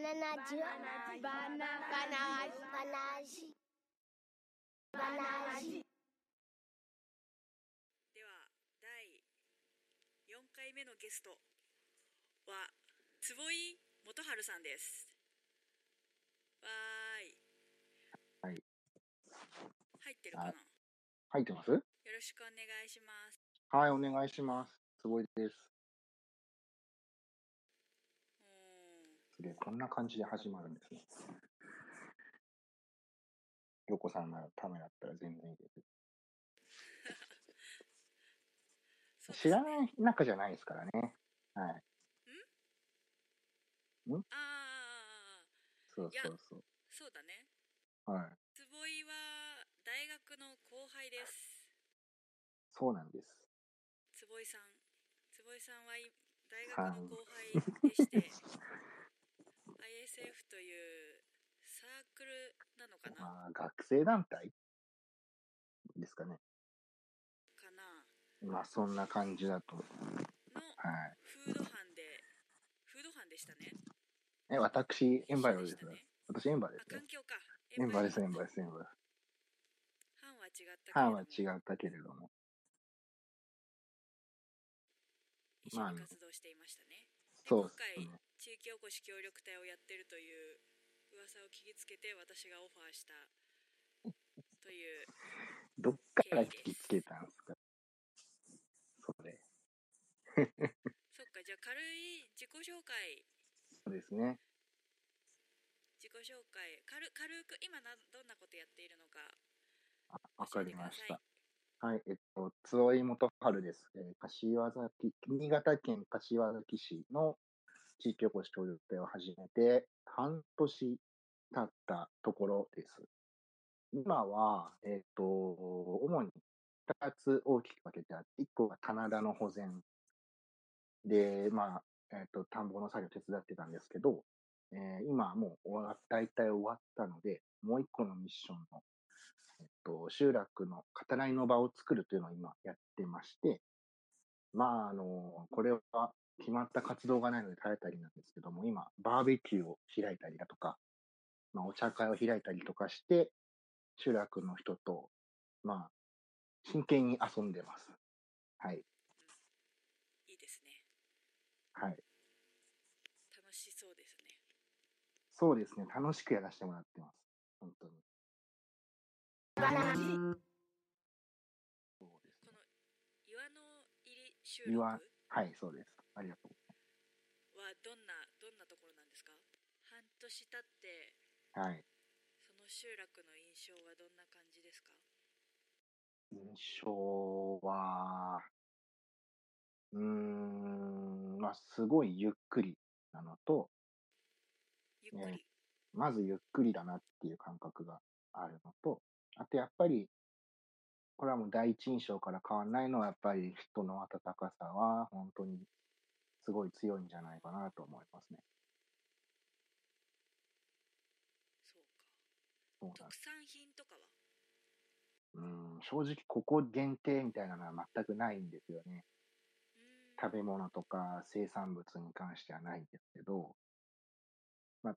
ナナジュバナバナバナジバナジでは第4回目のゲストは坪井元春さんです。わーい。はい。入ってるかな？あ入ってます？よろしくお願いします。はい、お願いします。すごいです。うーんすげえ、こんな感じで始まるんですね。ヨコさんのためだったら全然いいです。そうですね知らない仲じゃないですからね。はい。ああそうそうそう。そうだねはい。坪井は大学の後輩ですそうなんです。坪井さん坪井さんはい大学の後輩でして ISF というサークルなのかなまあ、学生団体？ですかね。かなまあ、そんな感じだと。のはい。フード班でフード班でしたねえ、私、エンバイロですね。私、エンバーであすよ環。境かエンバーです、エンバーーです、エンバーです。班は違った班は違ったけれども。一緒に活動していましたね、でそうですね。地域おこし協力隊をやってるという噂を聞きつけて私がオファーしたというどっから聞きつけたんですか？それ。そっかじゃあ軽い自己紹介そうですね。自己紹介軽軽く今などんなことやっているのかあわかりました。はい、えっと、坪井元春です。えー柏崎、新潟県柏崎市の地域おこし協力隊を始めて半年経ったところです。今は、えっと、主に2つ大きく分けてあって、1個が棚田の保全で、まあ、えっと、田んぼの作業手伝ってたんですけど、えー今はもう終わ大体終わったので、もう1個のミッションのえっと、集落の語らいの場を作るというのを今やってまして、まあ、あの、これは決まった活動がないので耐えたりなんですけども、今、バーベキューを開いたりだとか、まあ、お茶会を開いたりとかして、集落の人と、まあ、真剣に遊んでます。はい。いいですねはい。楽しそうですねそうですね。楽しくやらせてもらってます。本当に。そうですこの岩の入り集落岩ははい、そうです。ありがとう。どんなどんなところなんですか？半年経ってはい。その集落の印象はどんな感じですか？印象は、うーん、まあ、すごいゆっくりなのと、ゆっくり、ねまずゆっくりだなっていう感覚があるのと、あとやっぱり、これはもう第一印象から変わらないのは、やっぱり人の温かさは本当にすごい強いんじゃないかなと思いますね。そうかそうなん特産品とかは？うん、正直ここ限定みたいなのは全くないんですよね。食べ物とか生産物に関してはないんですけど、まあ、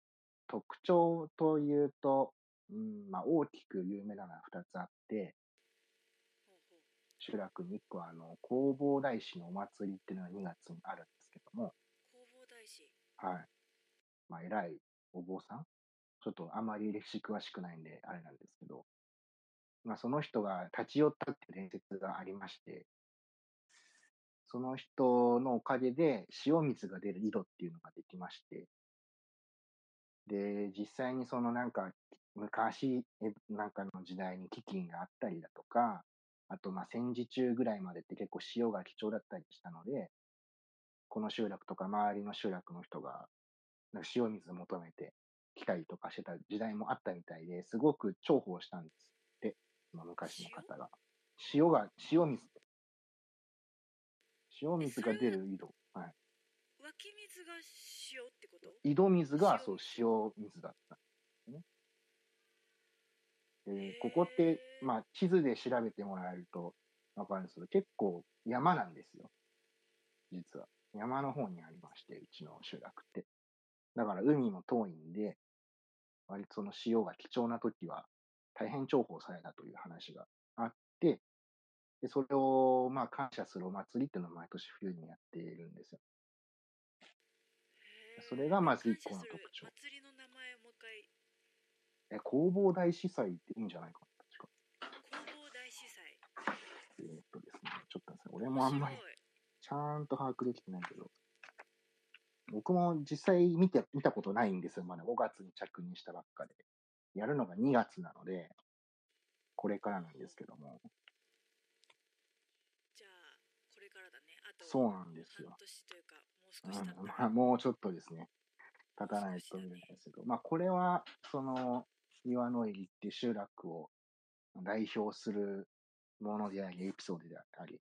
特徴というと、うんまあ、大きく有名なのは2つあって、集落に1個はあの弘法大師のお祭りっていうのが2月にあるんですけども、弘法大師。はい。まあ、偉いお坊さんちょっとあまり歴史詳しくないんで、あれなんですけど、まあ、その人が立ち寄ったっていう伝説がありまして、その人のおかげで塩水が出る井戸っていうのができまして、で、実際にそのなんか昔、なんかの時代に飢饉があったりだとか、あとまあ戦時中ぐらいまでって結構塩が貴重だったりしたので、この集落とか周りの集落の人が塩水求めて来たりとかしてた時代もあったみたいで、すごく重宝したんですって、その昔の方が。塩が、塩水。塩水が出る井戸。はい。湧き水が塩ってこと？井戸水が、塩？そう、塩水だったんですね。で、ここって、まあ、地図で調べてもらえるとわかるんですけど、結構山なんですよ。実は。山の方にありまして、うちの集落って。だから海も遠いんで、割とその塩が貴重な時は大変重宝されたという話があって、でそれをまあ感謝するお祭りっていうのを毎年冬にやっているんですよ。それがまず一個の特徴祭りの名前をもう一回、え、弘法大司祭っていいんじゃないかな、確か。弘法大司祭。えーっとですね、ちょっとですね、俺もあんまりちゃんと把握できてないけど、僕も実際見て、見たことないんですよ。まだ5月に着任したばっかで。やるのが2月なので、これからなんですけども。じゃあ、これからだね。あと、そうなんですよ半。年というか、もう少し経ったうん、らまあ、もうちょっとですね、経たないと見えないですけど、まあ、これは、その、岩の入りって集落を代表するものであり、エピソードであり、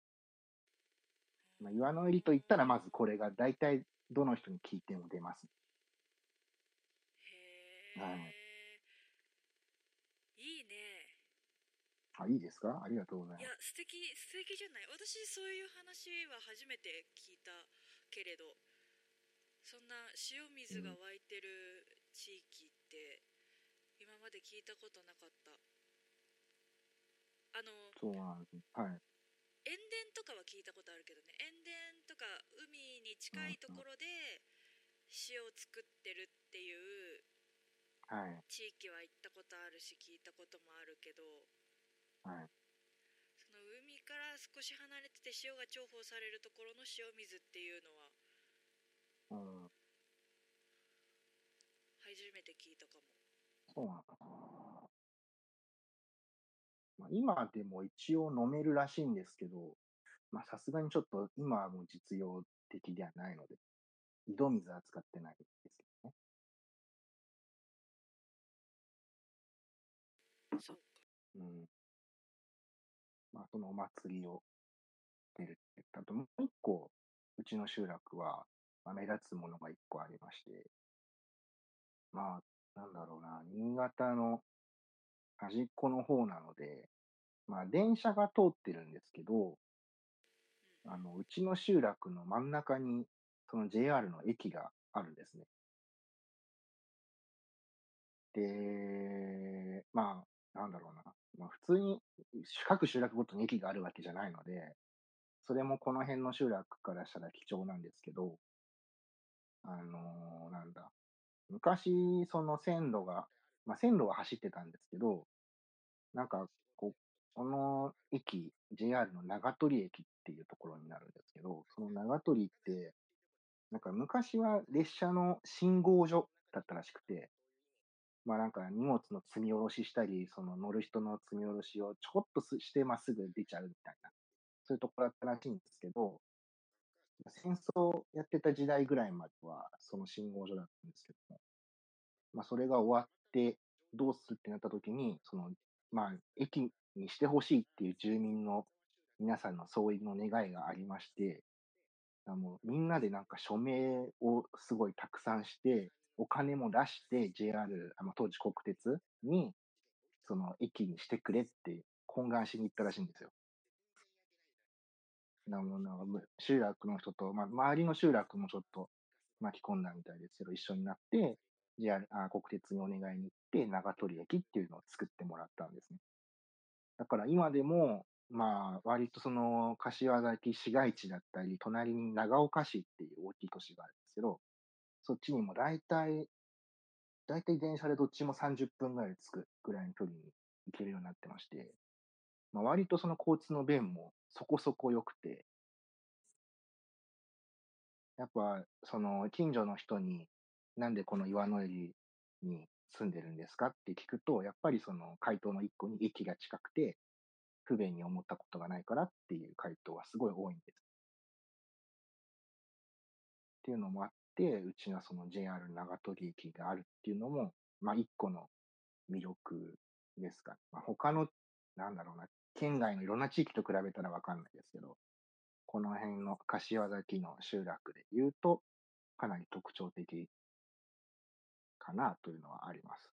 まあ、岩の入りと言ったら、まずこれが大体どの人に聞いても出ます。へえ、はいいいね。あ、いいですか？ありがとうございいやます。、素敵、素敵じゃない。私、そういう話は初めて聞いたけれど、そんな塩水が湧いてる地域って、今まで聞いたことなかった。あの、そうなんです。はい。塩田とかは聞いたことあるけどね塩田とか海に近いところで塩を作ってるっていうはい。地域は行ったことあるし聞いたこともあるけどはい。その海から少し離れてて塩が重宝されるところの塩水っていうのはうん。初めて聞いたかもそうなんだ。まあ、今でも一応飲めるらしいんですけど、まあさすがにちょっと今はもう実用的ではないので、井戸水は使ってないですけどね。そうかうん。まあそのお祭りを出るって言ったと、もう一個、うちの集落は、まあ、目立つものが一個ありまして、まあ、なんだろうな、新潟の端っこの方なので、まあ電車が通ってるんですけど、あの、うちの集落の真ん中に、その JR の駅があるんですね。で、まあ、なんだろうな。まあ、普通に各集落ごとに駅があるわけじゃないので、それもこの辺の集落からしたら貴重なんですけど、あのーなんだ。昔、その線路が、まあ、線路が走ってたんですけど、なんか、こ、の駅、JR の長鳥駅っていうところになるんですけど、その長鳥って、なんか昔は列車の信号所だったらしくて、まあなんか荷物の積み下ろししたり、その乗る人の積み下ろしをちょこっとしてまっすぐ出ちゃうみたいな、そういうところだったらしいんですけど、戦争やってた時代ぐらいまではその信号所だったんですけども、まあそれが終わってどうするってなった時に、その、まあ駅にしてほしいっていう住民の皆さんの総意の願いがありまして、もうみんなでなんか署名をすごいたくさんして、お金も出して JR、あの当時国鉄に、その駅にしてくれって懇願しに行ったらしいんですよ。なもな集落の人と、まあ、周りの集落もちょっと巻き込んだみたいですけど、一緒になって、JR、あ国鉄にお願いに行って、長鳥駅っていうのを作ってもらったんですね。だから今でも、まあ、割とその、柏崎市街地だったり、隣に長岡市っていう大きい都市があるんですけど、そっちにも大体、大体電車でどっちも30分ぐらい着くぐらいの距離に行けるようになってまして、まあ、割とその交通の便もそこそこ良くて、やっぱ、その、近所の人に、なんでこの岩の入りに住んでるんですか？って聞くと、やっぱりその回答の一個に駅が近くて、不便に思ったことがないからっていう回答はすごい多いんです。っていうのもあって、うちはその JR 長鳥駅があるっていうのも、まあ一個の魅力ですかね。まあ他の、なんだろうな、県外のいろんな地域と比べたらわかんないですけど、この辺の柏崎の集落で言うと、かなり特徴的かなというのはあります。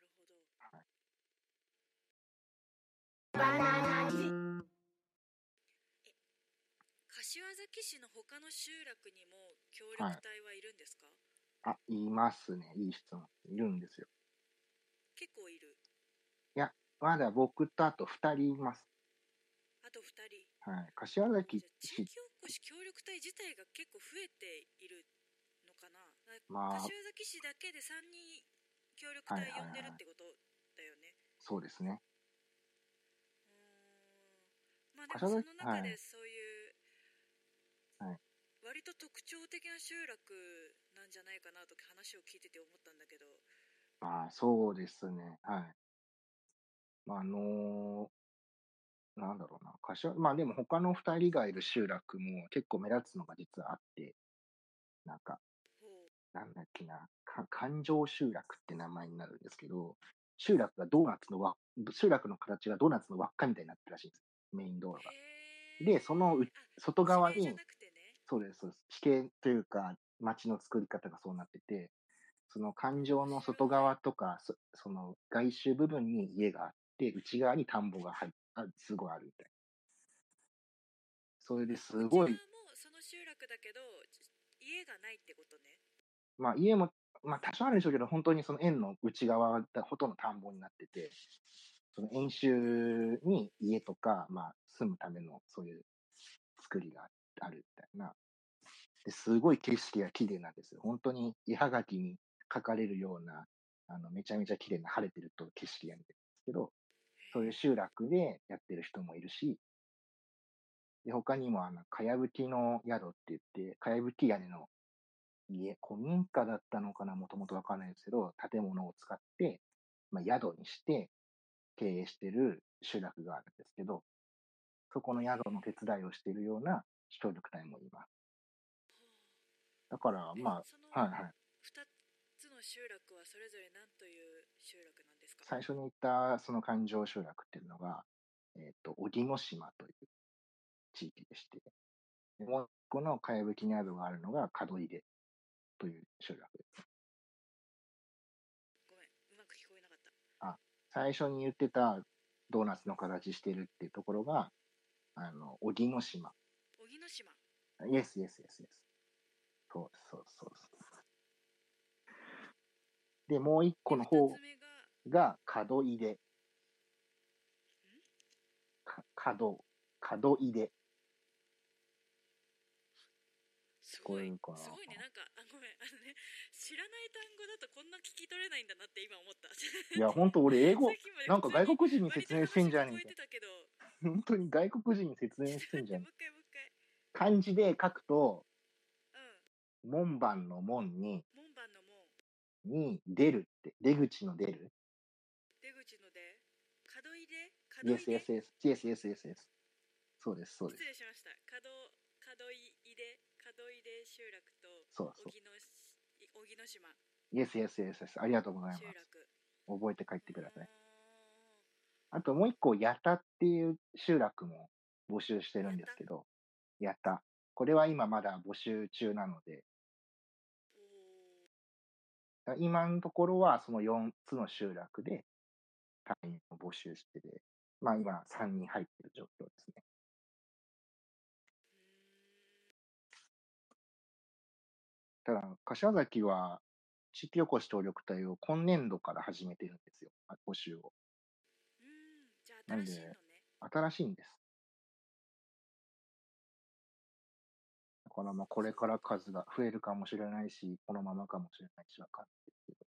なるほどはい柏崎市の他の集落にも協力隊はいるんですか、あ、いますね。いい質問。いるんですよ。結構いる。まだ僕とあと二人います。あと2人。はい。柏崎じゃあ地市、域おこし協力隊自体が結構増えているまあ柏崎市だけで3人協力隊呼んでるってことだよね。そうですね。うーんまあでもその中はいでそういう、はい割と特徴的な集落なんじゃないかなと話を聞いてて思ったんだけど、まあ、そうですね。はい。まあ、あのなんだろうな。柏、まあでも他の二人がいる集落も結構目立つのが実はあって、なんか、なんだっけな、か環状集落って名前になるんですけど、集落がドーナツの輪、集落の形がドーナツの輪っかみたいになってるらしいんです。メイン道路が。で、その外側にね。そうです、そうです。地形というか、街の作り方がそうなってて、その環状の外側とか、そその外周部分に家があって、内側に田んぼが入っあすごいあるみたいな。それですごいもその集落だけど家がないってことねまあ家も、まあ多少あるんでしょうけど、本当にその円の内側がほとんど田んぼになってて、その円周に家とか、まあ住むためのそういう作りがあるみたいな。ですごい景色が綺麗なんですよ。本当に絵はがきに書かれるような、あの、めちゃめちゃ綺麗な晴れてると景色が見えるんですけど、そういう集落でやってる人もいるし、で、他にもあの、かやぶきの宿って言って、かやぶき屋根の家、古民家だったのかな、もともとわかんないですけど、建物を使って、まあ、宿にして経営してる集落があるんですけど、そこの宿の手伝いをしているような協力隊もいます。だから、えまあ、はいはい。2つの集落はそれぞれ何という集落なんですか？最初に言ったその環状集落っていうのが、えっ、と、荻野島という地域でして、でもう一個のかやぶきがあるのが門出という集落です。ごめんうまく聞こえなかった最初に言ってたドーナツの形してるっていうところが、あの、荻野島。荻野島イエス、イエス、イエス、イエス。そうそうそうでもう一個の方2つ目がが門出。か門、門出。すごいすごいねなんかね。知らない単語だとこんな聞き取れないんだなって今思った。いや、ほんと俺英語なんか外国人に説明してんじゃねえか話聞こえて。た本当に外国人に説明してんじゃん。漢字で書くと、うん。門番の門に、門番の門。に出るって、出口の出る。出口の出。角入れ？角入れ yes, yes, yes, yes, yes, yes. そうです、そうです。失礼しました。角角入れ？角入れ集落とそうそう。荻野し荻野島 Yes, yes, yes, yes. ありがとうございます覚えて帰ってください。うあともう一個、八田っていう集落も募集してるんですけど、八田。これは今まだ募集中なので、今のところはその4つの集落で隊員を募集してて、まあ今3人入ってる状況ですね。ただ、柏崎は地域おこし協力隊を今年度から始めてるんですよ、あ募集を。うーんじゃあなんで新しいのね新しいんです。だからまあこれから数が増えるかもしれないし、このままかもしれないし、わかんないけど。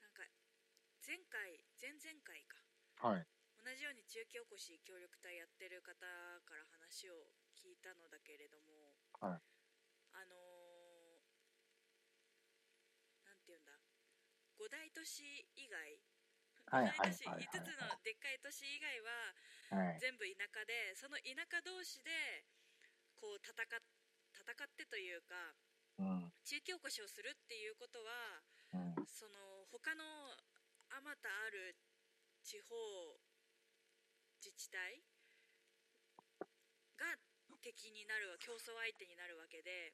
なんか前回前々回かはい。同じように地域おこし協力隊やってる方から話を聞いたのだけれども、はいあのーなんて言うんだ五大都市以外はい五大都市はいはいはい5つのでっかい都市以外ははい。全部田舎でその田舎同士でこう戦っ戦ってというかうん。地域おこしをするっていうことはうん。その他のあまたある地方自治体が敵になるわ競争相手になるわけで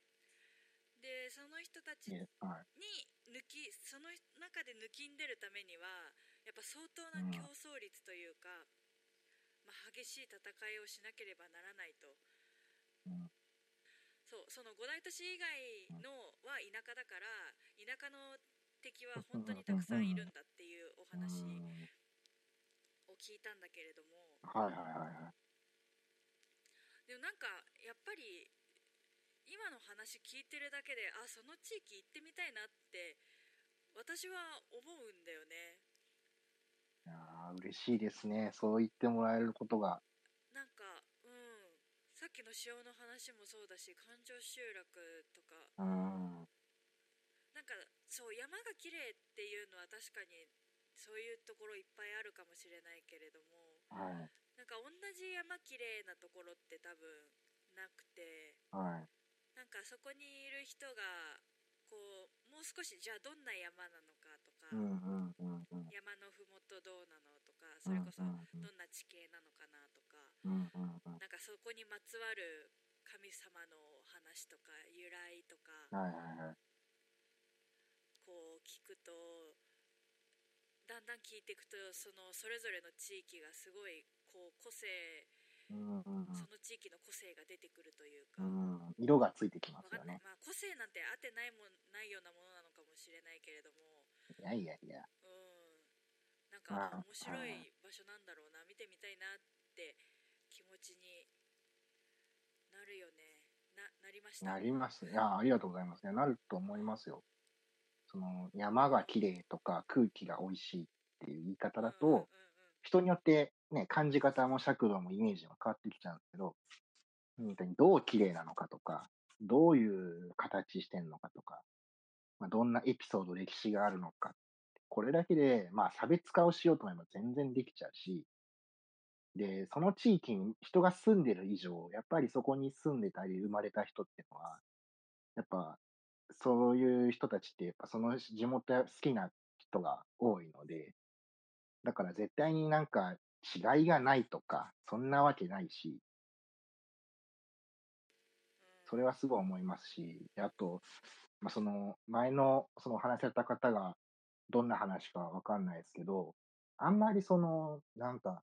でその人たちに。抜きその中で抜きんでるためにはやっぱ相当な競争率というか、まあ、激しい戦いをしなければならないとうん。そそうその五大都市以外のは田舎だから田舎の敵は本当にたくさんいるんだっていうお話うんを聞いたんだけれどもはいはいはいはい。でもなんかやっぱり今の話聞いてるだけであその地域行ってみたいなって私は思うんだよねいやー嬉しいですね。そう言ってもらえることが。なんかうんさっきの塩の話もそうだし環状集落とかうん。なんかそう山が綺麗っていうのは確かにそういうところいっぱいあるかもしれないけれどもはい。なんか同じ山綺麗なところって多分なくてはい。なんかそこにいる人がこうもう少しじゃあどんな山なのかとか。山のふもとどうなのとかそれこそどんな地形なのかなとかうんうんうん。なんかそこにまつわる神様の話とか由来とか。こう聞くとだんだん聞いていくとそのそれぞれの地域がすごいこう個性うんうんその地域の個性が出てくるというか、うん。うん。色がついてきますよね。まあ個性なんてあってないもんないようなものなのかもしれないけれどもいやいやいや。うんなんあか面白い場所なんだろうな見てみたいなって気持ちになるよねななりました？なりますね。いや、ありがとうございます。いやなると思いますよ。その、山が綺麗とか空気が美味しいっていう言い方だと、人によってね、感じ方も尺度もイメージも変わってきちゃうんですけど、本当にどう綺麗なのかとか、どういう形してんのかとか、まあ、どんなエピソード、歴史があるのか。これだけで、まあ、差別化をしようと思えば全然できちゃうし、で、その地域に人が住んでる以上、やっぱりそこに住んでたり生まれた人っていうのは、やっぱ、そういう人たちって、やっぱその地元好きな人が多いので、だから絶対になんか違いがないとか、そんなわけないし、それはすごい思いますし、あと、まあ、その前のその話された方がどんな話かわかんないですけど、あんまりその、なんか、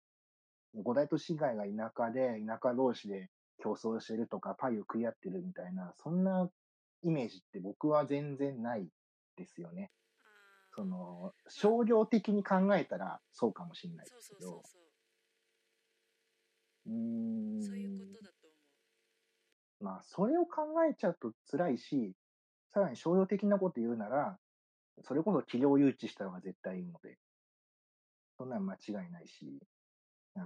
五大都市街が田舎で、田舎同士で競争してるとか、パイを食い合ってるみたいな、そんなイメージって僕は全然ないですよね。その、商業的に考えたらそうかもしれないですけど、そうん。そういうことだと思うまあ、それを考えちゃうと辛いし、さらに商業的なこと言うなら、それこそ企業誘致した方が絶対いいので、そんなん間違いないし、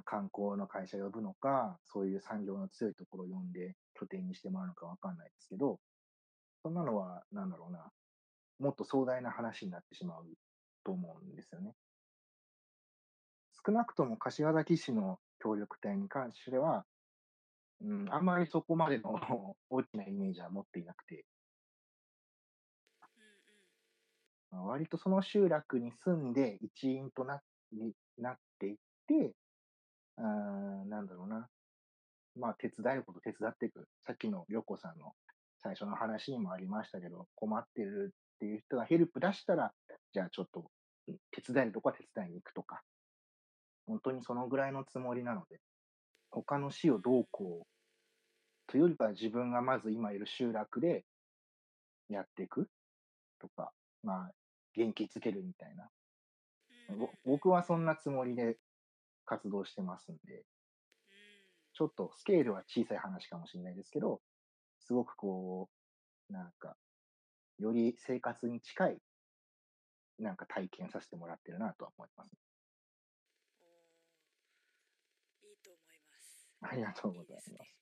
観光の会社呼ぶのか、そういう産業の強いところを呼んで拠点にしてもらうのかわかんないですけど、そんなのは、なんだろうな、もっと壮大な話になってしまうと思うんですよね。少なくとも柏崎市の協力隊に関しては、うん、あんまりそこまでの 大きなイメージは持っていなくて、うんうんまあ割とその集落に住んで一員となになっていって、あーなんだろうな。まあ、手伝えること手伝っていく。さっきのりょうこさんの最初の話にもありましたけど、困ってるっていう人がヘルプ出したら、じゃあちょっとうん手伝えるとこは手伝いに行くとか、本当にそのぐらいのつもりなので、他の市をどうこう、というよりかは自分がまず今いる集落でやっていくとか、まあ、元気つけるみたいな。僕はそんなつもりで活動してますんで、うんちょっとスケールは小さい話かもしれないですけど、すごくこう、なんか、より生活に近い、なんか体験させてもらってるなとは思います。おーいいと思います。ありがとうございます。いですね。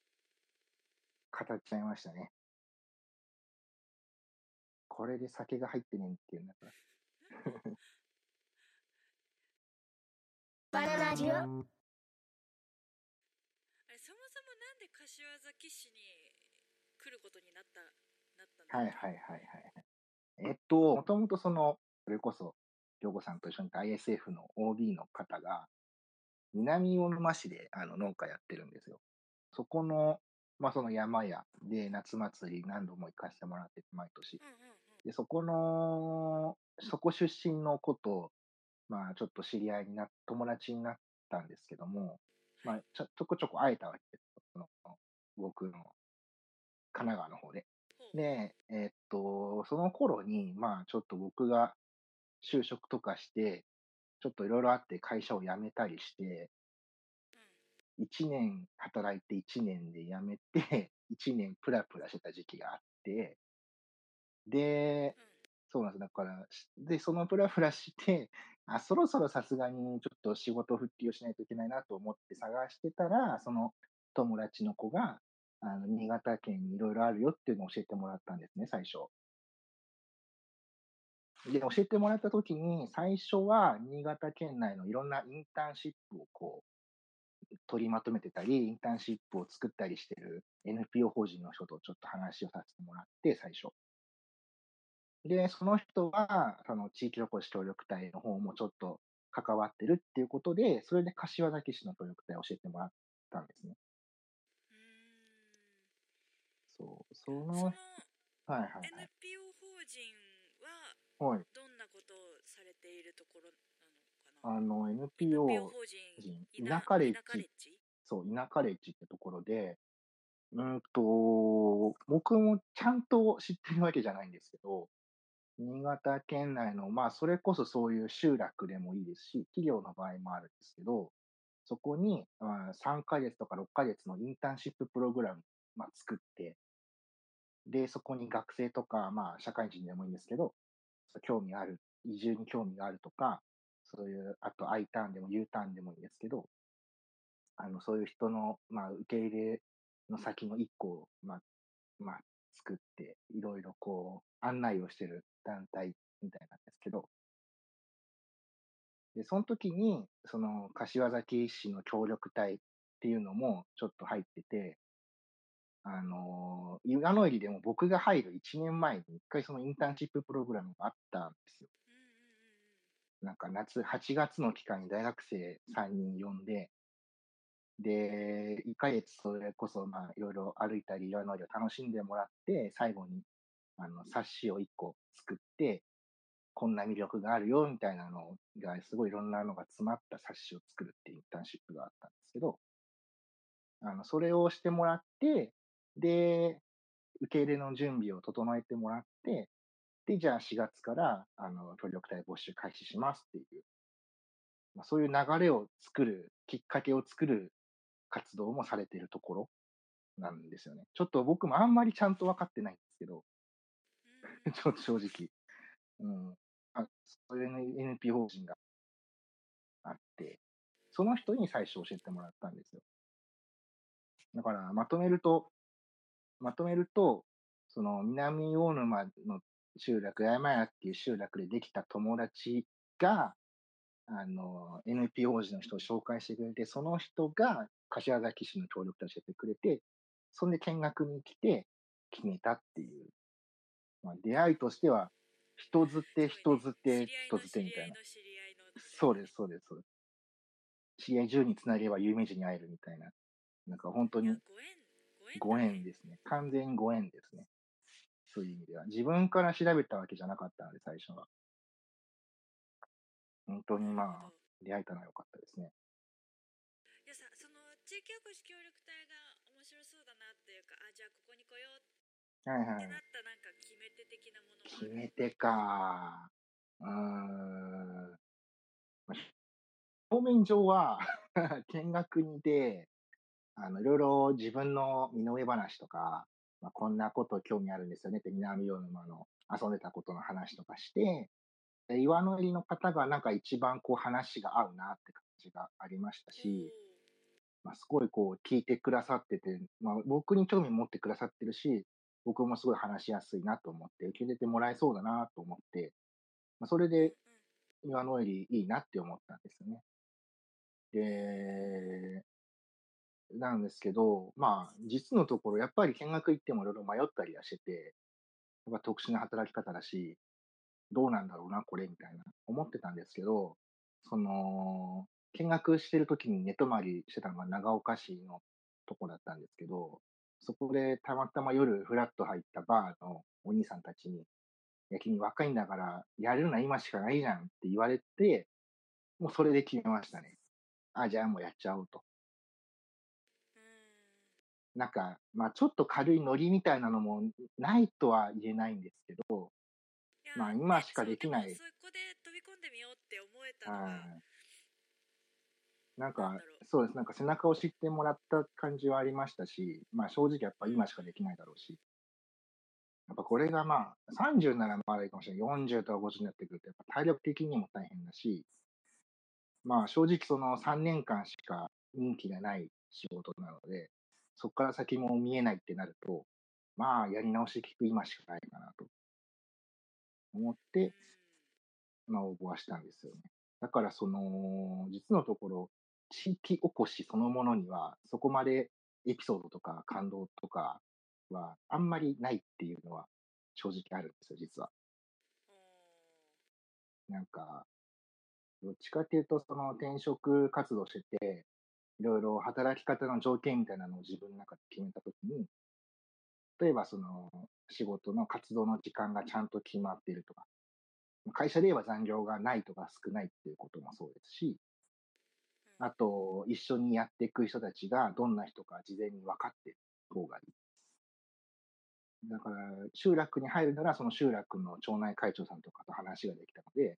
語っちゃいましたね。これで酒が入ってねんっていう、なんか、バナナジオ？あれそもそもなんで柏崎市ことになったなったはいはいはいはい。えっと、もともとその、それこそ、りょうこさんと一緒に ISF の OB の方が、南魚沼市であの農家やってるんですよ。そこの、まあその山屋で夏祭り何度も行かせてもらってて、毎年。で、そこの、そこ出身の子と、まあちょっと知り合いにな、友達になったんですけども、まあちょちょこちょこ会えたわけですよ。その僕の神奈川の方で。で、えっと、その頃に、まあちょっと僕が就職とかして、ちょっといろいろあって会社を辞めたりして、1年働いて1年で辞めて、1年プラプラしてた時期があって、で、そうなんです。だから、しで、そのプラプラして、あ、そろそろさすがにちょっと仕事復帰をしないといけないなと思って探してたら、その友達の子が、あの、新潟県にいろいろあるよっていうのを教えてもらったんですね、最初。で、教えてもらった時に、最初は新潟県内のいろんなインターンシップをこう、取りまとめてたり、インターンシップを作ったりしてる NPO 法人の人とちょっと話をさせてもらって、最初。で、その人は、その地域おこし協力隊の方もちょっと関わってるっていうことで、それで柏崎市の協力隊を教えてもらったんですね。そう、その、そのはいはいはい。NPO 法人ははい。どんなことをされているところなのかな？あの、NPO NPO、法人人田舎レッジそう、田舎レッジってところで、うーんと、僕もちゃんと知ってるわけじゃないんですけど、新潟県内の、まあ、それこそそういう集落でもいいですし、企業の場合もあるんですけど、そこに、まあ、3ヶ月とか6ヶ月のインターンシッププログラム、まあ、作って、で、そこに学生とか、まあ、社会人でもいいんですけど、興味ある、移住に興味があるとか、そういう、あと I ターンでも U ターンでもいいんですけど、あの、そういう人の、まあ、受け入れの先の一個を、まあ、まあ、作って、いろいろこう、案内をしてる団体みたいなんですけど、で、その時に、その、柏崎市の協力隊っていうのもちょっと入ってて、あのー、岩の入りでも僕が入る1年前に一回そのインターンシッププログラムがあったんですよ。なんか夏、8月の期間に大学生3人呼んで、で、1ヶ月それこそ、まあ、いろいろ歩いたり、岩のりを楽しんでもらって、最後に、あの、冊子を1個作って、こんな魅力があるよ、みたいなのが、すごいいろんなのが詰まった冊子を作るっていうインターンシップがあったんですけど、あの、それをしてもらって、で、受け入れの準備を整えてもらって、で、じゃあ4月から、あの、協力隊募集開始しますっていう、まあ、そういう流れを作る、きっかけを作る活動もされているところなんですよね。ちょっと僕もあんまりちゃんと分かってないんですけど、うん ちょっと正直。うん。あそういう NPO 法人があって、その人に最初教えてもらったんですよ。だから、まとめると、まとめると、その南大沼の集落、山屋っていう集落でできた友達が、あの、NPO 法人の人を紹介してくれて、その人が柏崎市の協力としてくれて、そんで見学に来て決めたっていう。まあ、出会いとしては、人づて、人づて、人づてみたいな。そうです、そうです、そうです。知り合い10につなげば有名人に会えるみたいな。なんか本当にご縁ですね。完全にご縁ですね。そういう意味では。自分から調べたわけじゃなかったので、最初は。本当にまあ、出会えたのは良かったですね。いやさその地域おこし協力隊が面白そうだなっていうかあじゃあここに来ようはいはいってな。ったなんか決め手的なものは決め手か。うーん。表面上は、見学にで、あの、いろいろ自分の身の上話とか、まあ、こんなこと興味あるんですよねって南魚沼の遊んでたことの話とかして、で岩の入りの方がなんか一番こう話が合うなって感じがありましたし、まあ、すごいこう聞いてくださってて、まあ、僕に興味持ってくださってるし、僕もすごい話しやすいなと思って、受け入れてもらえそうだなと思って、まあ、それで岩の入りいいなって思ったんですよね。で、なんですけど、まあ、実のところ、やっぱり見学行ってもいろいろ迷ったりはしてて、やっぱ特殊な働き方だし、どうなんだろうな、これ、みたいな、思ってたんですけど、その、見学してる時に寝泊まりしてたのが長岡市のとこだったんですけど、そこでたまたま夜フラッと入ったバーのお兄さんたちに、いや、君若いんだから、やるのは今しかないじゃんって言われて、もうそれで決めましたね。あ、じゃあもうやっちゃおうと。うんなんか、まあちょっと軽いノリみたいなのもないとは言えないんですけど、まあ今しかできないねそこで飛び込んでみようって思えたの。なんかそうです。なんか背中を知ってもらった感じはありましたし、まあ正直やっぱ今しかできないだろうし、やっぱこれがまあ30ならまだいいかもしれない。40とか50になってくると、やっぱ体力的にも大変だし、まあ正直その3年間しか任期がない仕事なので、そこから先も見えないってなると、まあやり直し聞く今しかないかなと思って、まあ応募はしたんですよね。だからその、実のところ、地域おこしそのものには、そこまでエピソードとか感動とかはあんまりないっていうのは正直あるんですよ、実は。うんなんか、どっちかっていうと、その転職活動してて、いろいろ働き方の条件みたいなのを自分の中で決めたときに、例えばその仕事の活動の時間がちゃんと決まっているとか、会社で言えば残業がないとか少ないっていうこともそうですし、うんあと、一緒にやっていく人たちがどんな人か事前に分かってる方がいい。だから、集落に入るなら、その集落の町内会長さんとかと話ができたので、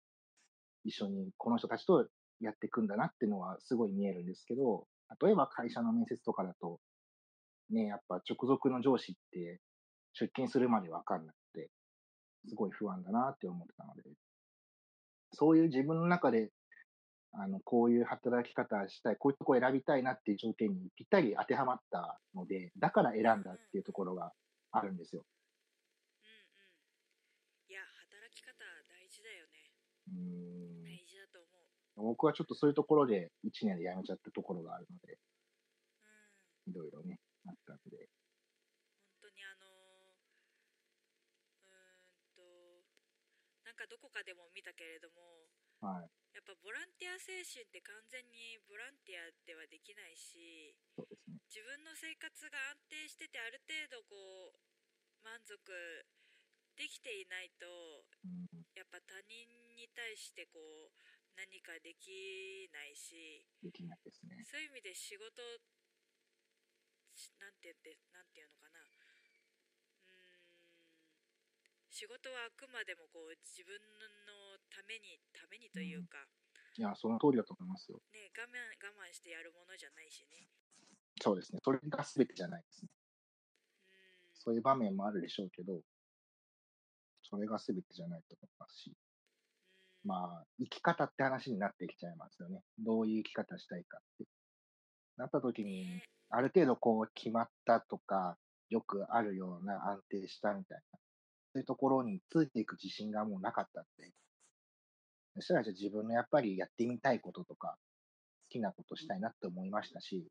一緒にこの人たちとやっていくんだなっていうのはすごい見えるんですけど、例えば会社の面接とかだと、ね、やっぱ直属の上司って出勤するまで分かんなくて、すごい不安だなって思ってたので、そういう自分の中であの、こういう働き方したい、こういうとこ選びたいなっていう条件にぴったり当てはまったので、だから選んだっていうところがあるんですよ。うんうん。いや働き方大事だよね。うーん僕はちょっとそういうところで1年で辞めちゃったところがあるので、うんいろいろね、あったんで。本当にあのうーんとなんかどこかでも見たけれどもはい。やっぱボランティア精神って完全にボランティアではできないしそうですね。自分の生活が安定しててある程度こう満足できていないとうん。やっぱ他人に対してこう何かできないしできないですね。そういう意味で仕事しなんて言ってなんていうのかなうーん仕事はあくまでもこう自分のためにためにというか、いや、その通りだと思いますよ。ね我慢我慢してやるものじゃないしねそうですね。それが全てじゃないですね。うんそういう場面もあるでしょうけど、それが全てじゃないと思いますし。うんまあ、生き方って話になってきちゃいますよね。どういう生き方したいかって。なった時に、ねある程度こう決まったとか、よくあるような安定したみたいな、そういうところについていく自信がもうなかったんで、そしたらじゃあ自分のやっぱりやってみたいこととか、好きなことしたいなって思いましたし、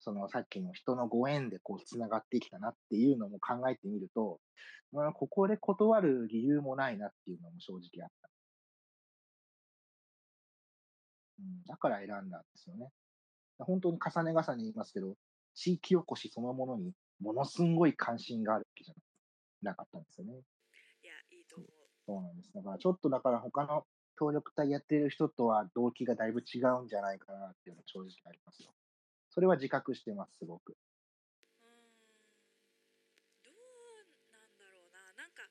そのさっきの人のご縁でこう繋がってきたなっていうのも考えてみると、まあ、ここで断る理由もないなっていうのも正直あった。うん、だから選んだんですよね。本当に重ね重ね言いますけど、地域おこしそのものにものすんごい関心があるわけじゃなかったんですよね。いやいいと思うそうなんです。だからちょっとだから他の協力隊やってる人とは動機がだいぶ違うんじゃないかなっていうのが正直ありますよ。それは自覚してます、すごく。うーんどうなんだろうななんか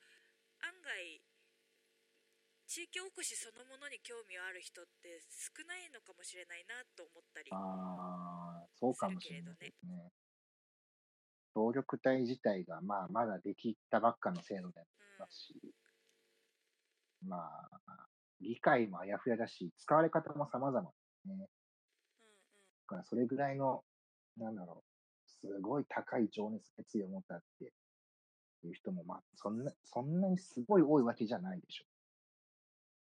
案外地域おこしそのものに興味ある人って少ないのかもしれないなと思ったりああ、そうかもしれないですね。協力隊自体がまあまだできたばっかの制度でありうんますし、まあ、理解もあやふやだし、使われ方も様々ですね。うんうんだからそれぐらいの、なんだろう、すごい高い情熱、熱意を持ったっていう人も、まあ、そんな、そんなにすごい多いわけじゃないでしょ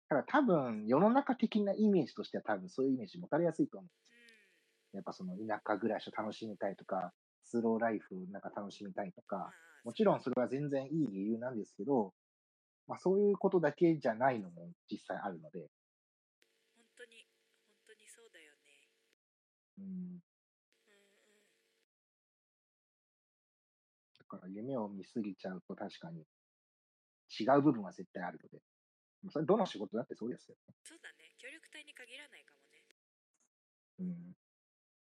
う。ただ多分、世の中的なイメージとしては多分そういうイメージ持たれやすいと思う。やっぱその田舎暮らしを楽しみたいとか、スローライフなんか楽しみたいとまあか、もちろんそれは全然いい理由なんですけど、まあそういうことだけじゃないのも実際あるので、本当に本当にそうだよね。うん、うんうん。だから夢を見すぎちゃうと確かに違う部分は絶対あるので、まあそれどの仕事だってそうですよね。そうだね協力隊に限らないかもねうん。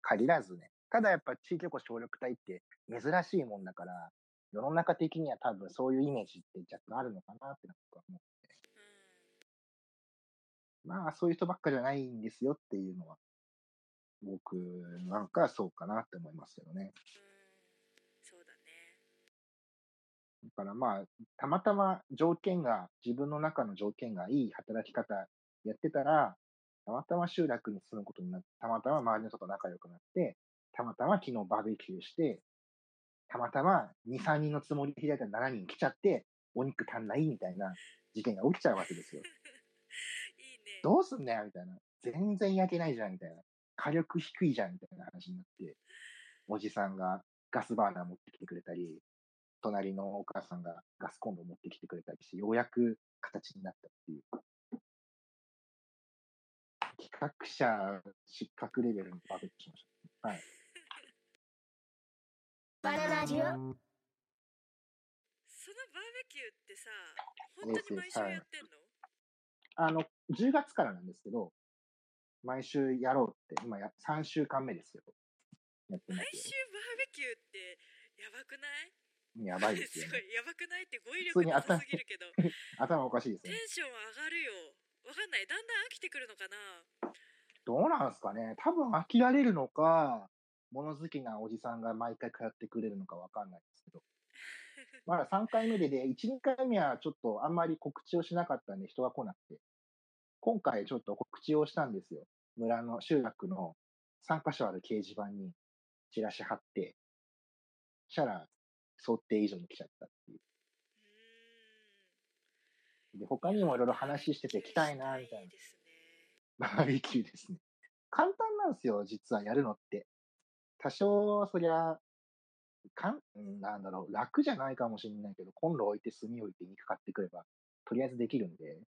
限らずね、ただやっぱ地域おこし協力隊って珍しいもんだから、世の中的には多分そういうイメージって若干あるのかなってなんか思って。まあそういう人ばっかじゃないんですよっていうのは、僕なんかはそうかなって思いますけどね。うん。だからまあ、たまたま条件が、自分の中の条件がいい働き方やってたら、たまたま集落に住むことになって、たまたま周りの人と仲良くなって、たまたま昨日バーベキューして、たまたま2、3人のつもりで開いたら7人来ちゃって、お肉足んないみたいな事件が起きちゃうわけですよ。いいね。どうすんだよみたいな。全然焼けないじゃんみたいな。火力低いじゃんみたいな話になって、おじさんがガスバーナー持ってきてくれたり、隣のお母さんがガスコンロ持ってきてくれたりして、ようやく形になったっていう。企画者失格レベルのバーベキューしました。はい。バナナジオそのバーベキューってさ、本当に毎週やってんの、あの、10月からなんですけど、毎週やろうって、今や3週間目ですよ。やってま毎週。バーベキューってやばくない？やばいですよね。すごいやばくないって語彙力なさすぎるけど 頭おかしいですよね。テンション上がるよわかんないだんだん飽きてくるのかなどうなんですかね多分飽きられるのか、物好きなおじさんが毎回通ってくれるのかわかんないですけど。まだ3回目でで、1、2回目はちょっとあんまり告知をしなかったんで人が来なくて。今回ちょっと告知をしたんですよ。村の集落の3カ所ある掲示板にチラシ貼って、したら想定以上に来ちゃったっていう。で、他にもいろいろ話してて来たいな、みたいな。バーベキューですね。簡単なんですよ、実はやるのって。多少、そりゃ、かん、うんなんだろう、楽じゃないかもしれないけど、コンロ置いて炭置いて肉買ってくれば、とりあえずできるんで。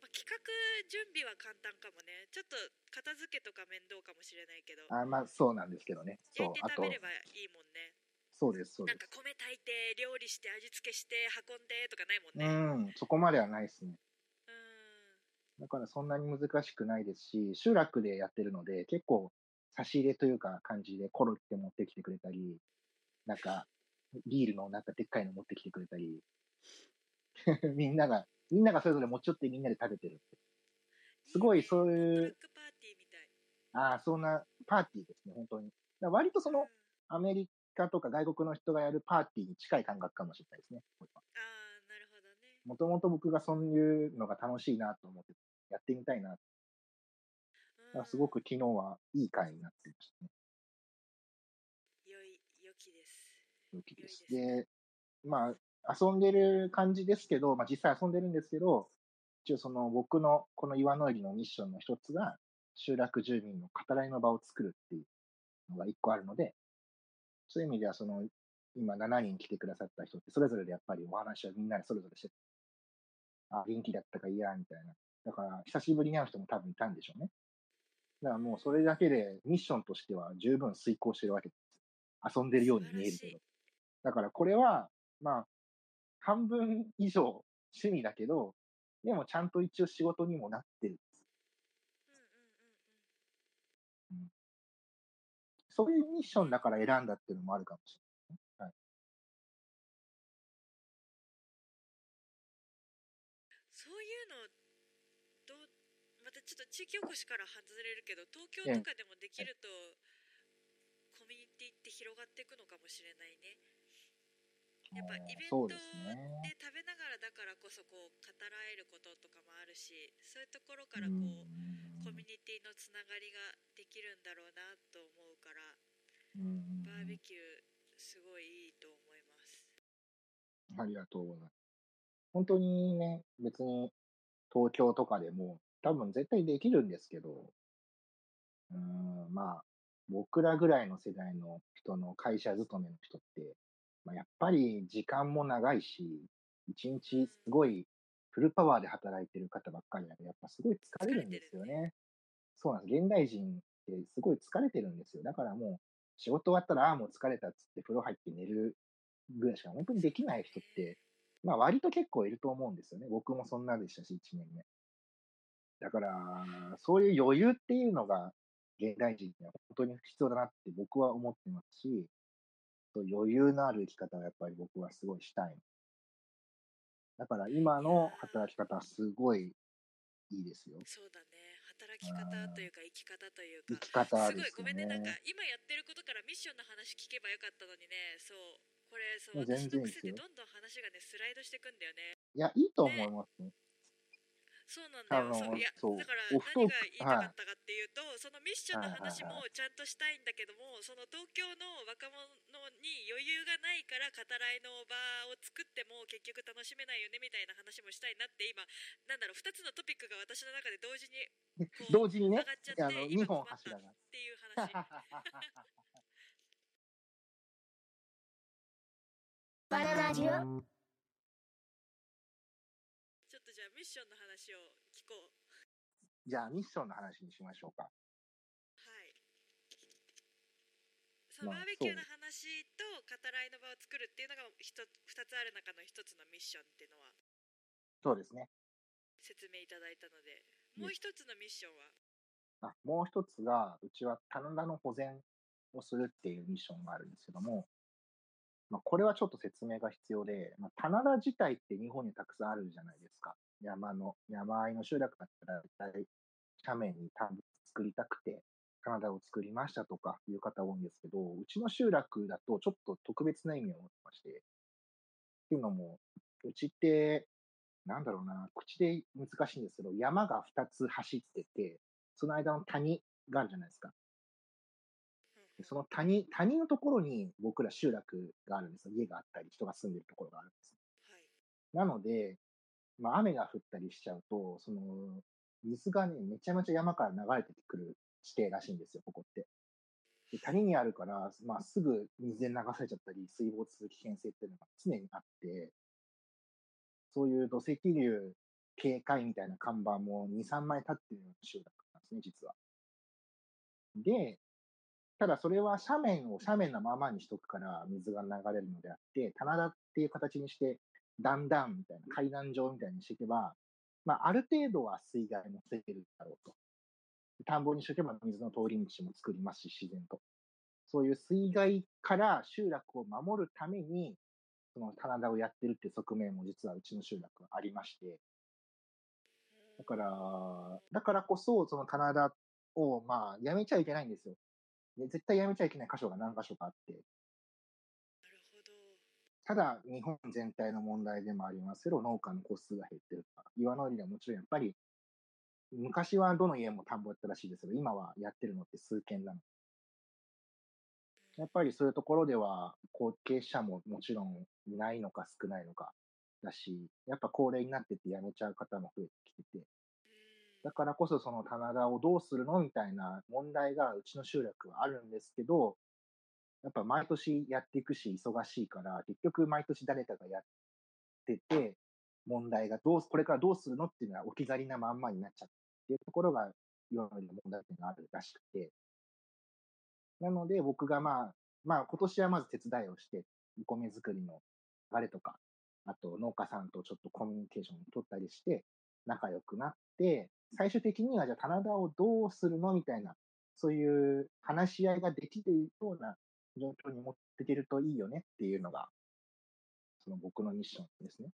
まあ、企画準備は簡単かもねちょっと片付けとか面倒かもしれないけどあまあ、そうなんですけどね。そう焼いて、あと食べれ、ばいいもんねそうです、そうですなんか。米炊いて料理して味付けして運んでとかないもんねうん、そこまではないですね。うんだからそんなに難しくないですし、集落でやってるので、結構差し入れというか感じでコロッケ持ってきてくれたり、なんか、ビールのなんかでっかいの持ってきてくれたり、みんなが、みんながそれぞれ持ち寄ってみんなで食べてるって。すごいそういうパーティーみたいああ、そんなパーティーですね、本当に。だから割とそのうんアメリカとか外国の人がやるパーティーに近い感覚かもしれないですね。ああなるほどねもともと僕がそういうのが楽しいなと思って、やってみたいな。だからすごく昨日はいい回になってましたね。うん良い良きです良きです。ですで、まあ、遊んでる感じですけど、まあ実際遊んでるんですけど、一応その僕のこの岩の入りのミッションの一つが、集落住民の語らいの場を作るっていうのが一個あるので、そういう意味ではその、今7人来てくださった人って、それぞれでやっぱりお話をみんなでそれぞれしてて、あ、元気だったかいや、みたいな。だから、久しぶりに会う人も多分いたんでしょうね。だからもうそれだけでミッションとしては十分遂行してるわけです。遊んでるように見えるけど。だからこれは、まあ、半分以上趣味だけど、でもちゃんと一応仕事にもなってるんです。うんうんうんうんそういうミッションだから選んだっていうのもあるかもしれない。はい。そういうのどうまたちょっと地域おこしから外れるけど東京とかでもできるとコミュニティって広がっていくのかもしれないねやっぱイベントで。食べながらだからこそこう語らえることとかもあるしそういうところからうこう、コんミュニティのつながりができるんだろうなと思うからうんバーベキューすごいいいと思いますありがとうございます。本当にね、別に東京とかでも多分絶対できるんですけど、うーん、まあ、僕らぐらいの世代の人の会社勤めの人って、まあ、やっぱり時間も長いし、一日すごいフルパワーで働いてる方ばっかりなんで、やっぱすごい疲れるんですよね。そうなんです。現代人ってすごい疲れてるんですよ。だからもう仕事終わったら、ああ、もう疲れたっつって風呂入って寝るぐらいしか本当にできない人って、まあ割と結構いると思うんですよね。僕もそんなでしたし、1年目。だから、そういう余裕っていうのが現代人には本当に必要だなって僕は思ってますし、余裕のある生き方をやっぱり僕はすごいしたい。だから今の働き方はすごいいいですよ。そうだね働き方というか生き方というか生き方すごいごめんねなんかね。今やってることからミッションの話聞けばよかったのにねそうこれそう私の癖でどんどん話がねスライドしてくんだよねいや、いいと思いますね。そうなんだよ。そういやだから何が言いたかったかっていうと、そのミッションの話はいはいもちゃんとしたいんだけどもその東京の若者に余裕がないから語らいの場を作っても結局楽しめないよねみたいな話もしたいなって今なんだろう2つのトピックが私の中で同時に同時にね上がっちゃっあの、て今2本困った柱が。っていう話 バナナジオ。ちょっとじゃあミッションのじゃあ、ミッションの話にしましょうか。はいそのまあバーベキューの話と語らいの場を作るっていうのが一つ2つある中の一つのミッションっていうのはそうですね。説明いただいたのでもう一つのミッションは？あもう一つが、うちは棚田の保全をするっていうミッションがあるんですけども、まあ、これはちょっと説明が必要で、まあ、棚田自体って日本にたくさんあるじゃないですか。山の、山あいの集落だったら、大体斜面に田んぼ作りたくて、棚田を作りましたとかいう方多いんですけど、うちの集落だとちょっと特別な意味を持ってまして、っていうのも、うちって、なんだろうな、口で難しいんですけど、山が2つ走ってて、その間の谷があるじゃないですか。でその谷、谷のところに僕ら集落があるんですよ。家があったり、人が住んでるところがあるんです。はいなので、まあ雨が降ったりしちゃうと、その、水がね、めちゃめちゃ山から流れてくる地形らしいんですよ、ここって。で谷にあるから、まあ、すぐ水で流されちゃったり、水没する危険性っていうのが常にあって、そういう土石流警戒みたいな看板も2、3枚立ってるような集落なんですね、実は。で、ただそれは斜面を斜面のままにしとくから水が流れるのであって、棚田っていう形にして、段々みたいな階段状みたいにしていけば、まあ、ある程度は水害も防げるだろうと。田んぼにしとけば水の通り道も作りますし、自然と。そういう水害から集落を守るために、その棚田をやってるって側面も実はうちの集落はありまして、だから、だからこそ、その棚田を、まあ、やめちゃいけないんですよ。絶対やめちゃいけない箇所が何箇所かあって、ただ、日本全体の問題でもありますけど、農家の個数が減ってるとか、岩のりはもちろんやっぱり、昔はどの家も田んぼやったらしいですけど、今はやってるのって数軒なの。やっぱりそういうところでは、後継者ももちろんいないのか少ないのかだし、やっぱ高齢になってて辞めちゃう方も増えてきてて、だからこそその棚田をどうするのみたいな問題がうちの集落はあるんですけど、やっぱ毎年やっていくし忙しいから、結局毎年誰かがやってて、問題がどう、これからどうするのっていうのは置き去りなまんまになっちゃうっていうところが世の中の問題点があるらしくて。なので僕がまあ、まあ今年はまず手伝いをして、お米作りの流れとか、あと農家さんとちょっとコミュニケーションを取ったりして、仲良くなって、最終的にはじゃあ棚田をどうするのみたいな、そういう話し合いができるような状況に持っていけるといいよねっていうのが、その僕のミッションですね。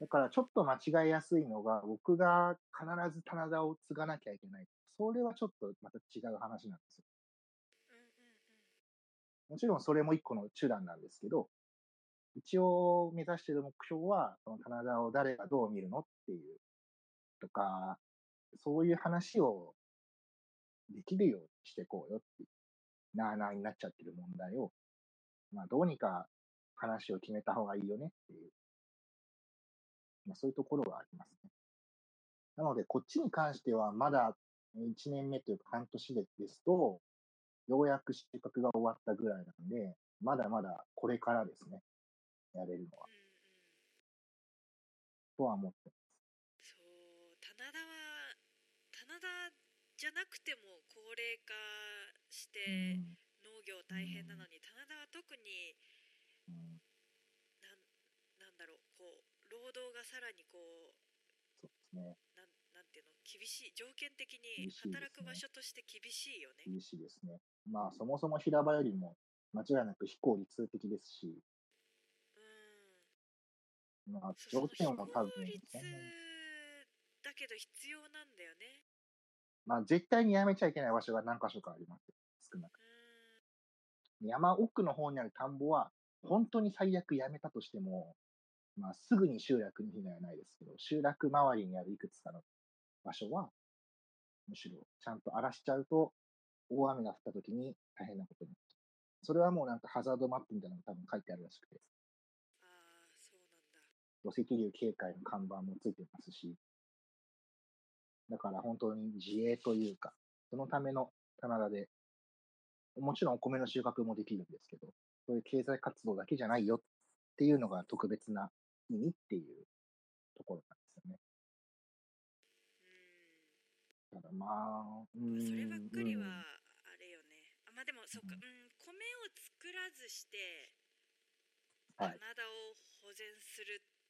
だからちょっと間違いやすいのが、僕が必ず棚田を継がなきゃいけない。それはちょっとまた違う話なんですよ。もちろんそれも一個の手段なんですけど、一応目指している目標は、その棚田を誰がどう見るのっていう、とか、そういう話をできるようにしていこうよっていう、なあなあになっちゃってる問題を、まあどうにか話を決めた方がいいよねっていう、まあそういうところがありますね。なので、こっちに関してはまだ1年目というか半年でですと、ようやく収穫が終わったぐらいなので、まだまだこれからですね、やれるのは、とは思ってます。そう棚田は棚田じゃなくても高齢化して農業大変なのに棚田は特になんなんだろうこう労働がさらにこうそうですね。なんなんていうの厳ししい条件的に働く場所として厳しいよね。厳しいですね。まあ、そもそも平場よりも、間違いなく非効率的ですし、うん。まあ、条件も多分非効率だけど必要なんだよねまあ、絶対にやめちゃいけない場所が何箇所かあります。少なく。うん山奥の方にある田んぼは、本当に最悪やめたとしても、まあ、すぐに集落に被害はないですけど、集落周りにあるいくつかの場所は、むしろちゃんと荒らしちゃうと、大雨が降った時に大変なことになる。それはもうなんかハザードマップみたいなのが多分書いてあるらしくて、ああそうなんだ土石流警戒の看板もついてますし、だから本当に自衛というか、そのための棚田で、もちろんお米の収穫もできるんですけど、そういう経済活動だけじゃないよっていうのが特別な意味っていうところなんですよね。うん。ただまあ、うーん。そればっかりはうん。あれよね、あまあでもそっか、ううんん、米を作らずしてはい。棚田を保全するのはまあできないか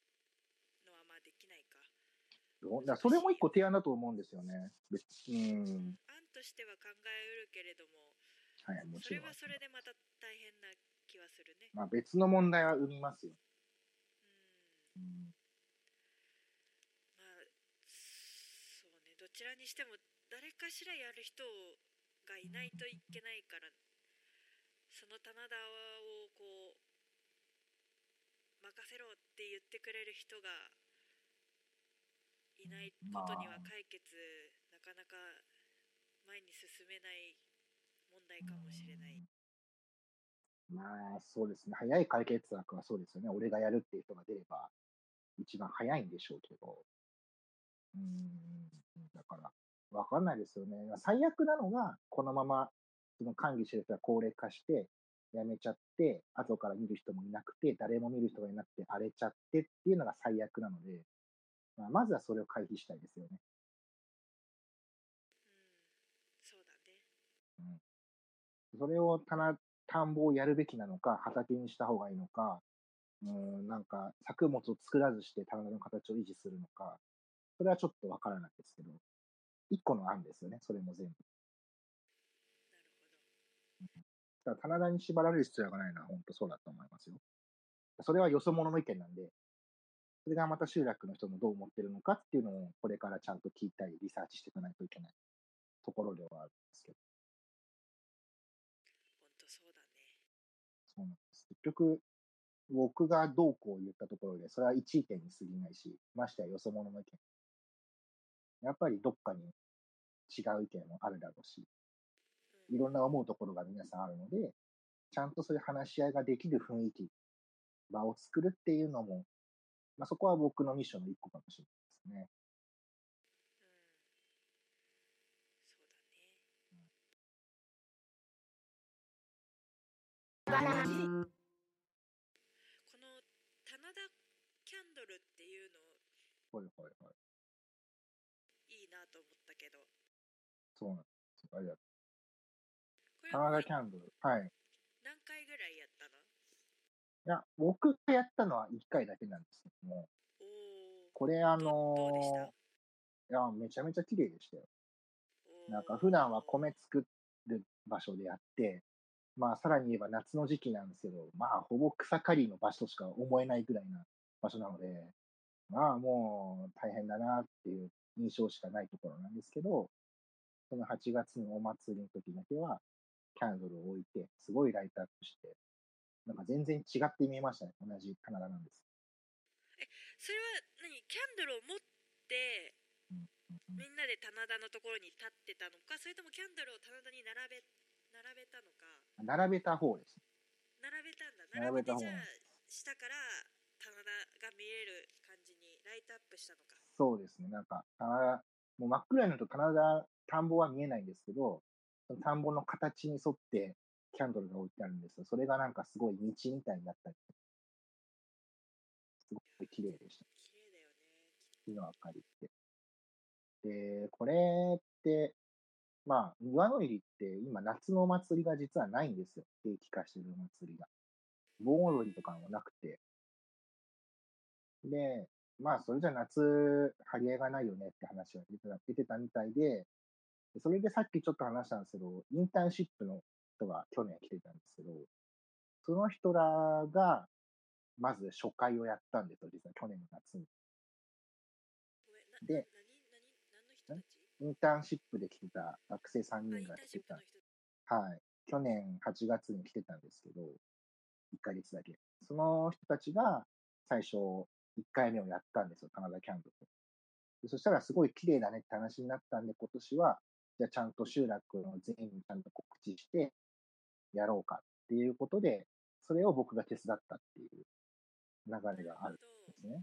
どうだそれも一個提案だと思うんですよね。別うん。案としては考えうるけれどもはい、もそちろん。れはそれでまた大変な気はするねまあ別の問題は生みますよ。うんうん。まあそうねどちらにしても誰かしらやる人がいないといけないからその棚田をこう任せろって言ってくれる人がいないことには解決なかなか前に進めない問題かもしれない。まあ、そうですね。早い解決策はそうですよね。俺がやるっていう人が出れば、一番早いんでしょうけど。うん。だから、わかんないですよね。最悪なのが、このまま、その管理してる人が高齢化して、やめちゃって、後から見る人もいなくて、誰も見る人がいなくて、荒れちゃってっていうのが最悪なので、まあ、まずはそれを回避したいですよね。うん、それを棚、田んぼをやるべきなのか、畑にした方がいいのか、うーん、なんか作物を作らずして棚田の形を維持するのか、それはちょっとわからないですけど、一個の案ですよね、それも全部。なるほど。だから棚田に縛られる必要がないのは本当そうだと思いますよ。それはよそ者の意見なんで、それがまた集落の人もどう思ってるのかっていうのをこれからちゃんと聞いたり、リサーチしていかないといけないところではあるんですけど。本当そうだね。そうなんです。結局、僕がどうこう言ったところで、それは一意見に過ぎないし、ましてやよそ者の意見。やっぱりどっかに違う意見もあるだろうし、うんいろんな思うところが皆さんあるので、ちゃんとそういう話し合いができる雰囲気、場を作るっていうのも、まあ、そこは僕のミッションの一個かもしれないですね。この棚田キャンドルっていうのほいほいほい。いいなと思ったけど、そうなんです。ありがとう。カナはもうダキャンドル。はい。何回ぐらいやったのいや、僕がやったのは1回だけなんですけども、これあどのいや、めちゃめちゃ綺麗でしたよ。なんか普段は米作る場所であって、まあさらに言えば夏の時期なんですけど、まあほぼ草刈りの場所としか思えないぐらいな場所なので、まあもう大変だなっていう印象しかないところなんですけど、その8月のお祭りの時だけは、キャンドルを置いて、すごいライトアップして、なんか全然違って見えましたね。同じ棚田なんです。それは何？キャンドルを持ってみんなで棚田のところに立ってたのか？それともキャンドルを棚田に並べ並べたのか？並べた方です。並べたんだ並べた方じゃあ下から棚田が見える感じにライトアップしたのか？そうですね。なんか、棚田、もう真っ暗になると棚田、田んぼは見えないんですけど、田んぼの形に沿ってキャンドルが置いてあるんですよ。それがなんかすごい道みたいになったり、すごい綺麗でした。綺麗だよね火の明かりって。で、これって、まあ、庭の入りって今夏のお祭りが実はないんですよ。定期化してるお祭りが。盆踊りとかもなくて。で、まあ、それじゃ夏、張り合いがないよねって話が出てた出てたみたいで、それでさっきちょっと話したんですけど、インターンシップの人が去年来てたんですけど、その人らが、まず初回をやったんですよ、実は去年の夏に。でインターンシップで来てた学生3あイ人が来てたはい。去年8月に来てたんですけど、1ヶ月だけ。その人たちが最初1回目をやったんですよ、カナダキャンプでそしたらすごい綺麗だねって話になったんで、今年は、じゃあちゃんと集落の全員にちゃんと告知してやろうかっていうことで、それを僕が手伝ったっていう流れがあるんですね。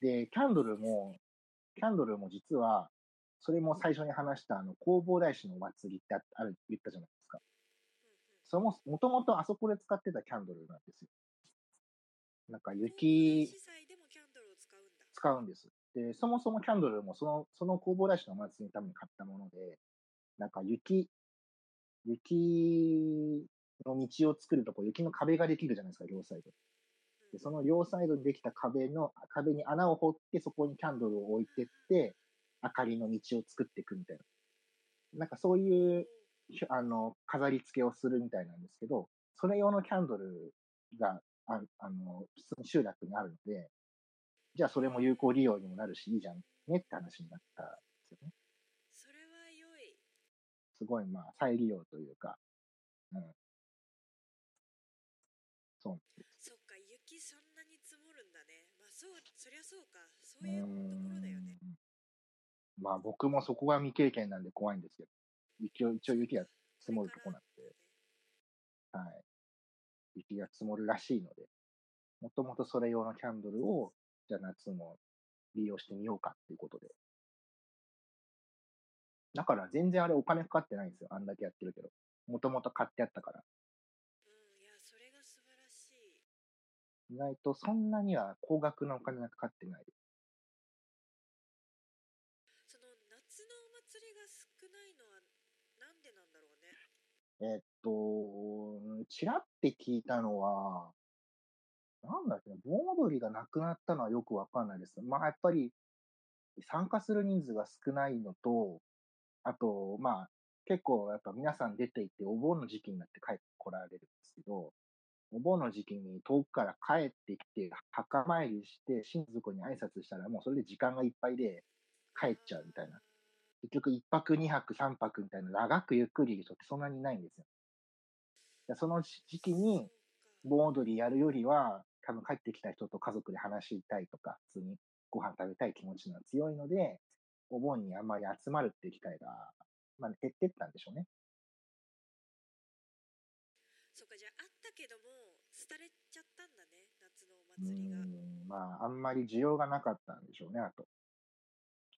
で、キャンドルも、キャンドルも実は、それも最初に話したあの弘法大師のお祭りってあある言ったじゃないですか。そも、もともとあそこで使ってたキャンドルなんですよ。なんか雪使うんです。で、そもそもキャンドルもその、その弘法大師のお祭りのために買ったもので、なんか雪、雪の道を作るとこ、雪の壁ができるじゃないですか、両サイド。で、その両サイドにできた壁の、壁に穴を掘って、そこにキャンドルを置いてって、明かりの道を作っていくみたいな。なんかそういう、ひあの、飾り付けをするみたいなんですけど、それ用のキャンドルが、ああの、普通に集落にあるので、じゃあそれも有効利用にもなるし、いいじゃんねって話になったんですよね。すごい、まあ、再利用というか、うん。そう。そっか雪そんなに積もるんだね。まあそうそりゃそうか。そうういうところだよね。まあ僕もそこが未経験なんで怖いんですけど、一応、一応雪が積もるとこなんで、はい。雪が積もるらしいので、もともとそれ用のキャンドルを、じゃあ夏も利用してみようかっていうことで。だから全然あれお金かかってないんですよ。あんだけやってるけど。もともと買ってあったから。うんいやそれが素晴らしい意外とそんなには高額なお金がかかってない。その夏のお祭りが少ないのはなんでなんだろうねえっと、ちらって聞いたのは、なんだっけな、盆踊りがなくなったのはよくわかんないです。まあ、やっぱり、参加する人数が少ないのと、あと、まあ、結構やっぱ皆さん出ていて、お盆の時期になって帰ってこられるんですけど、お盆の時期に遠くから帰ってきて、墓参りして、親族に挨拶したら、もうそれで時間がいっぱいで帰っちゃうみたいな。結局、一泊、二泊、三泊みたいな長くゆっくりいる人ってそんなにないんですよ。その時期に、盆踊りやるよりは、多分帰ってきた人と家族で話したいとか、普通にご飯食べたい気持ちが強いので、お盆にあんまり集まるっていう機会が、まあ、減ってったんでしょうね。そうかじゃああったけども廃れちゃったんだね夏のおう祭りがん、まあ、あんまり需要がなかったんでしょうね、あと。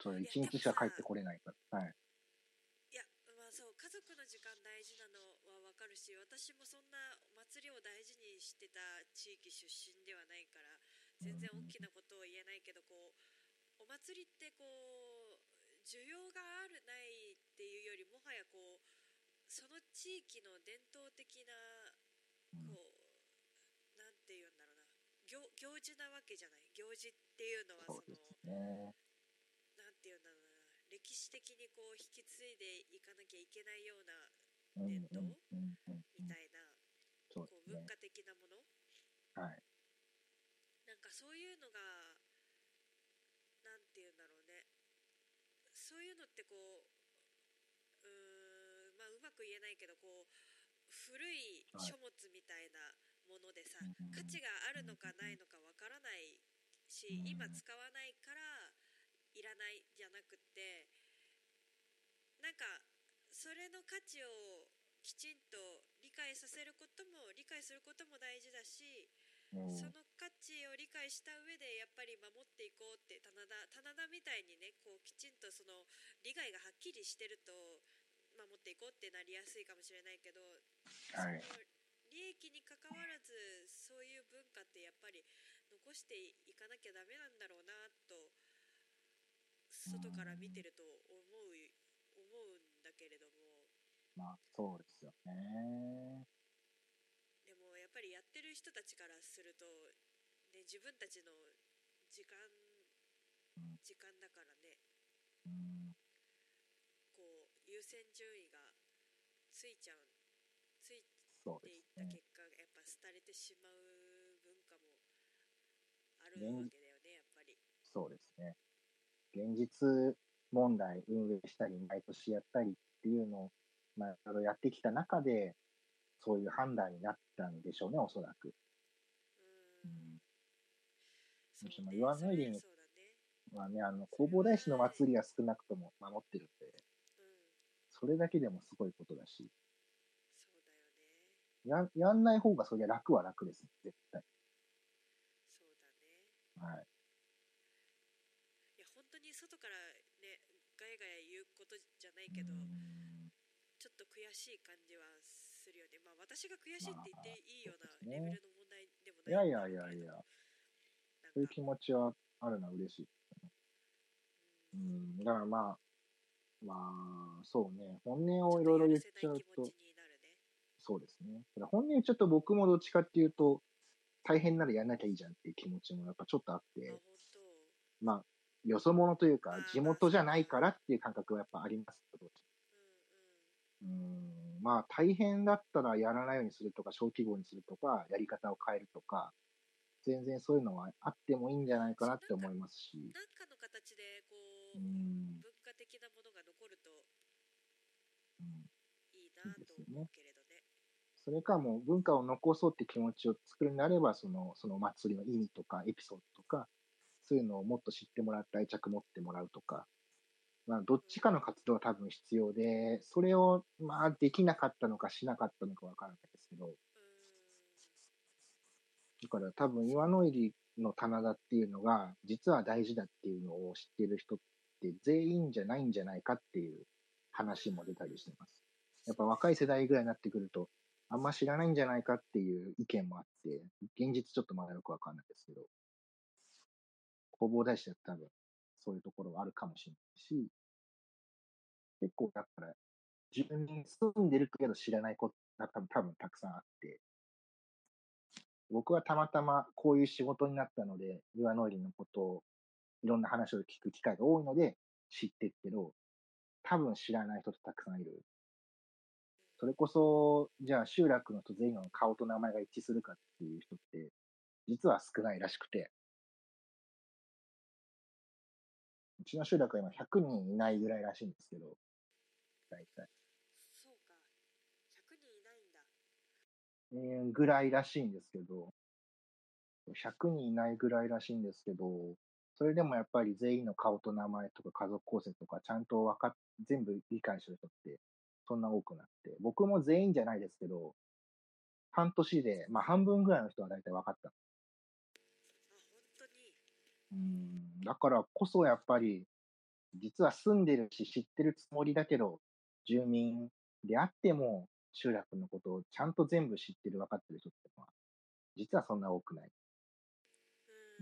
そう、一日しか帰ってこれないから。はい。いやまあそう家族の時間大事なのはわかるし私もそんなお祭りを大事にしてた地域出身ではないから全然大きなことを言えないけどこうお祭りってこう需要があるないっていうよりもはやこうその地域の伝統的なうんこうなんて言うんだろうな行行事なわけじゃない行事っていうのはそのそね。なんて言うんだろうな歴史的にこう引き継いでいかなきゃいけないような伝統。みたいな、こう文。化的なものはい。なんかそういうのがなんて言うんだろうねそういうのってこううーんまあうまく言えないけどこう古い書物みたいなものでさ、うん価値があるのかないのかわからないし、うん。今使わないからいらないじゃなくってなんかそれの価値をきちんと理解させることも理解することも大事だし、うん、その価値を理解した上でやっぱり守っていこうって棚田棚田みたいにねこうきちんとその利害がはっきりしてると守っていこうってなりやすいかもしれないけど、はい。その利益に関わらずそういう文化ってやっぱり残していかなきゃダメなんだろうなと外から見てると思う思うんだけれども。まあ、そうですよね。ぱりやってる人たちからすると、ね、自分たちの時間うん時間だからねうんこう優先順位がついちゃうついてい。った結果やっぱ廃れてしまう文化もあるわけだよねやっぱりそうですね。現実問題運営したり、毎年やったりっていうのを、まあ、やってきた中で、そういう判断になったんでしょうね、おそらく。ううん。ん。そ岩の入りはね。まあの、弘法大師の祭りは少なくとも守ってるんで、うん。それだけでもすごいことだし、そうだよね。や、やんない方がそりゃ楽は楽です、絶対。そうだね。はい。いや本当に外からねガヤガヤ言うことじゃないけど、うん。ちょっと悔しい感じはするよね。まあ私が悔しいって言っていいようなレベルの問題でもいやいやないいやいや、なんそういうか気持ちはあるのは嬉しい。ううん。ん、だからまあ、まあ、そうね、本音をいろいろ言っちゃうと。ね。そうですね。本音言っちゃうと僕もどっちかっていうと、大変ならやんなきゃいいじゃんっていう気持ちもやっぱちょっとあっあて、本当。まあ、よそ者というか地元じゃないからっていう感覚はやっぱありますうんうん、まあ大変だったらやらないようにするとか、小規模にするとか、やり方を変えるとか、全然そういうのはあってもいいんじゃないかなって思いますし、なんかの形でこう、うん、文化的なものが残るとうん。いいなと思うけれどね。それかもう文化を残そうって気持ちを作るんであれば、その、その祭りの意味とかエピソードとか、そういうのをもっと知ってもらって愛着持ってもらうとか、まあ、どっちかの活動は多分必要で、それを、まあ、できなかったのかしなかったのかわからないですけど、だから多分岩の入りの棚田っていうのが、実は大事だっていうのを知っている人って全員じゃないんじゃないかっていう話も出たりしてます。やっぱ若い世代ぐらいになってくると、あんま知らないんじゃないかっていう意見もあって、現実ちょっとまだよくわかんないですけど、弘法大師だと多分そういうところはあるかもしれないし、結構だから、自分に住んでるけど知らないことが多分多分たくさんあって、僕はたまたまこういう仕事になったので、岩の入りのことを、いろんな話を聞く機会が多いので知ってるけど、多分知らない人ってたくさんいる。それこそ、じゃあ集落の人全員の顔と名前が一致するかっていう人って、実は少ないらしくて、うちの集落は今100人いないぐらいらしいんですけど、大体。そうか。100人いないんだ。えーぐらいらしいんですけど、100人いないぐらいらしいんですけど、それでもやっぱり全員の顔と名前とか家族構成とかちゃんとわかっ、全部理解する人ってそんな多くなって、僕も全員じゃないですけど、半年で、まあ半分ぐらいの人は大体分かった。うん、だからこそやっぱり、実は住んでるし知ってるつもりだけど、住民であっても集落のことをちゃんと全部知ってる分かってる人ってのは、実はそんな多くない。うん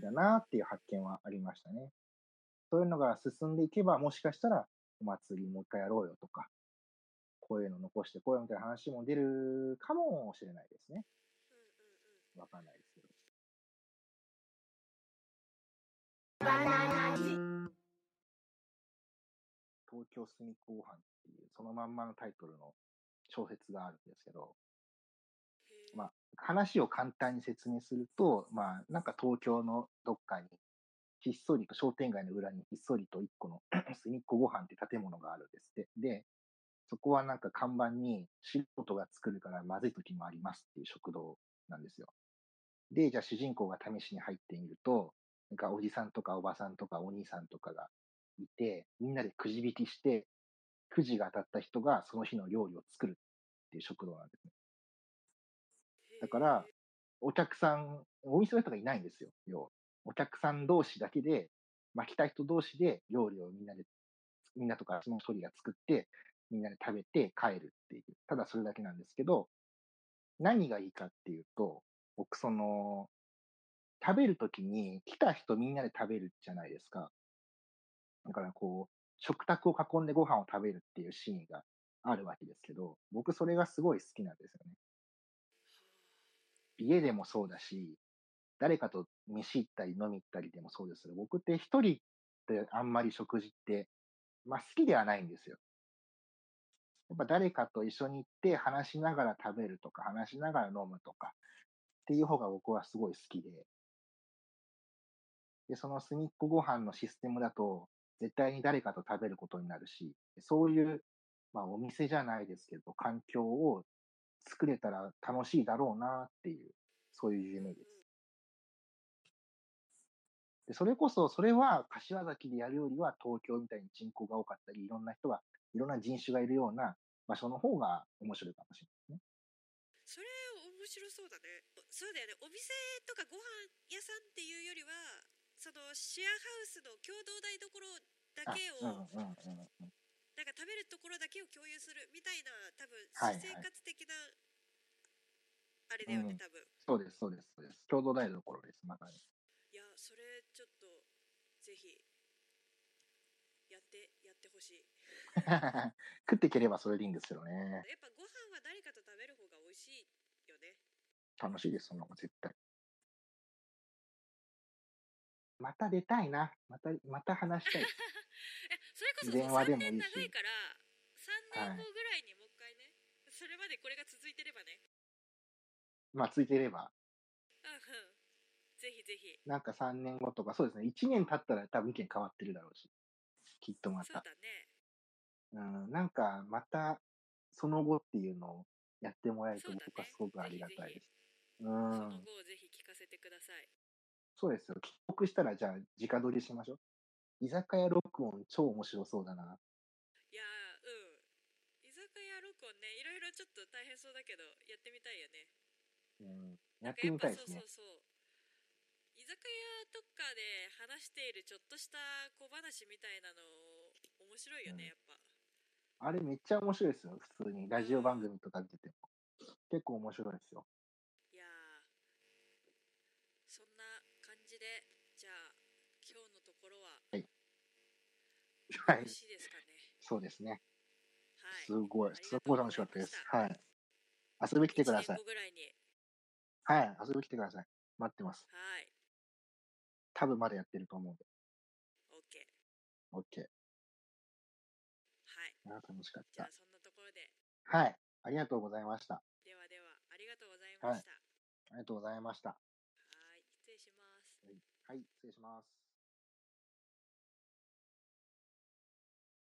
だなっていう発見はありましたね。そういうのが進んでいけば、もしかしたらお祭りもう一回やろうよとか、こういうの残してこうよみたいな話も出るかもしれないですね。わかんないですバナナ東京隅っこご飯っていう、そのまんまのタイトルの小説があるんですけど、まあ、話を簡単に説明すると、まあ、なんか東京のどっかに、ひっそりと、商店街の裏にひっそりと一個の 隅っこご飯って建物があるんですって。で、そこはなんか看板に素人が作るからまずい時もありますっていう食堂なんですよ。で、じゃあ主人公が試しに入ってみると、なんかおじさんとかおばさんとかお兄さんとかがいて、みんなでくじ引きして、くじが当たった人がその日の料理を作るっていう食堂なんですね。だから、お客さん、お店の人がいないんですよ、要は。お客さん同士だけで、まあ、来た人同士で料理をみんなで、みんなとかその一人が作って、みんなで食べて帰るっていう。ただそれだけなんですけど、何がいいかっていうと、僕その、食べるときに来た人みんなで食べるじゃないですか。だからこう、食卓を囲んでご飯を食べるっていうシーンがあるわけですけど、僕それがすごい好きなんですよね。家でもそうだし、誰かと飯行ったり飲み行ったりでもそうですけど、僕って一人ってあんまり食事って、まあ好きではないんですよ。やっぱ誰かと一緒に行って話しながら食べるとか、話しながら飲むとかっていう方が僕はすごい好きで。で、その隅っこご飯のシステムだと、絶対に誰かと食べることになるし、そういう、まあお店じゃないですけど、環境を作れたら楽しいだろうなっていう、そういう夢です。で、それこそ、それは柏崎でやるよりは東京みたいに人口が多かったり、いろんな人が、いろんな人種がいるような場所の方が面白いかもしれないですね。それ面白そうだねそうだよねお店とかご飯屋さんっていうよりはそのシェアハウスの共同台所だあ、けを。なんか食べるところだけを共有するみたいな多分私生活的なあれだよね、うん多分そうです、そうです、そうです。共同台所です、まさに。いやそれちょっとぜひやってやってほしい 食っていければそれでいいんですよね。やっぱご飯は誰かと食べる方が美味しいよね楽しいです、そんなの絶対。また出たいな。また、また話したい。えそれこそ電話で3もいいし年長いから3年後ぐらいにもう一回ね、それまでこれが続いてればねまあ、ついていれば。うんうんぜひぜひなんか3年後とか、そうですね。1年経ったら多分意見変わってるだろうし。きっとまた。そうだねうん、なんか、また、その後っていうのをやってもらえると僕はすごくありがたいです。うそのん。後をぜひ聞かせてくださいそうですよ。帰国したら、じゃあ、直撮りしましょう。居酒屋録音超面白そうだな。いやーうん居酒屋録音ねいろいろちょっと大変そうだけどやってみたいよねうん。やってみたいですねそう。そうそう居酒屋とかで話しているちょっとした小話みたいなの面白いよね、うんやっぱあれめっちゃ面白いですよ。普通に。ラジオ番組とか出ても。結構面白いですよ。いやーそんな感じでじゃあ今日のところははいよろしいそうですね。はいすごい。すごい楽しかったです。はい。遊びに来てくださ1年いはい。遊びに来てください。待ってます。はい多分まだやってると思うんで。OK OK。はい楽しかった。じゃあそんなところではい。ありがとうございました。ではではありがとうございましたありがとうございました。はい失礼しますはい。失礼します。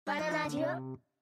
バナナジオ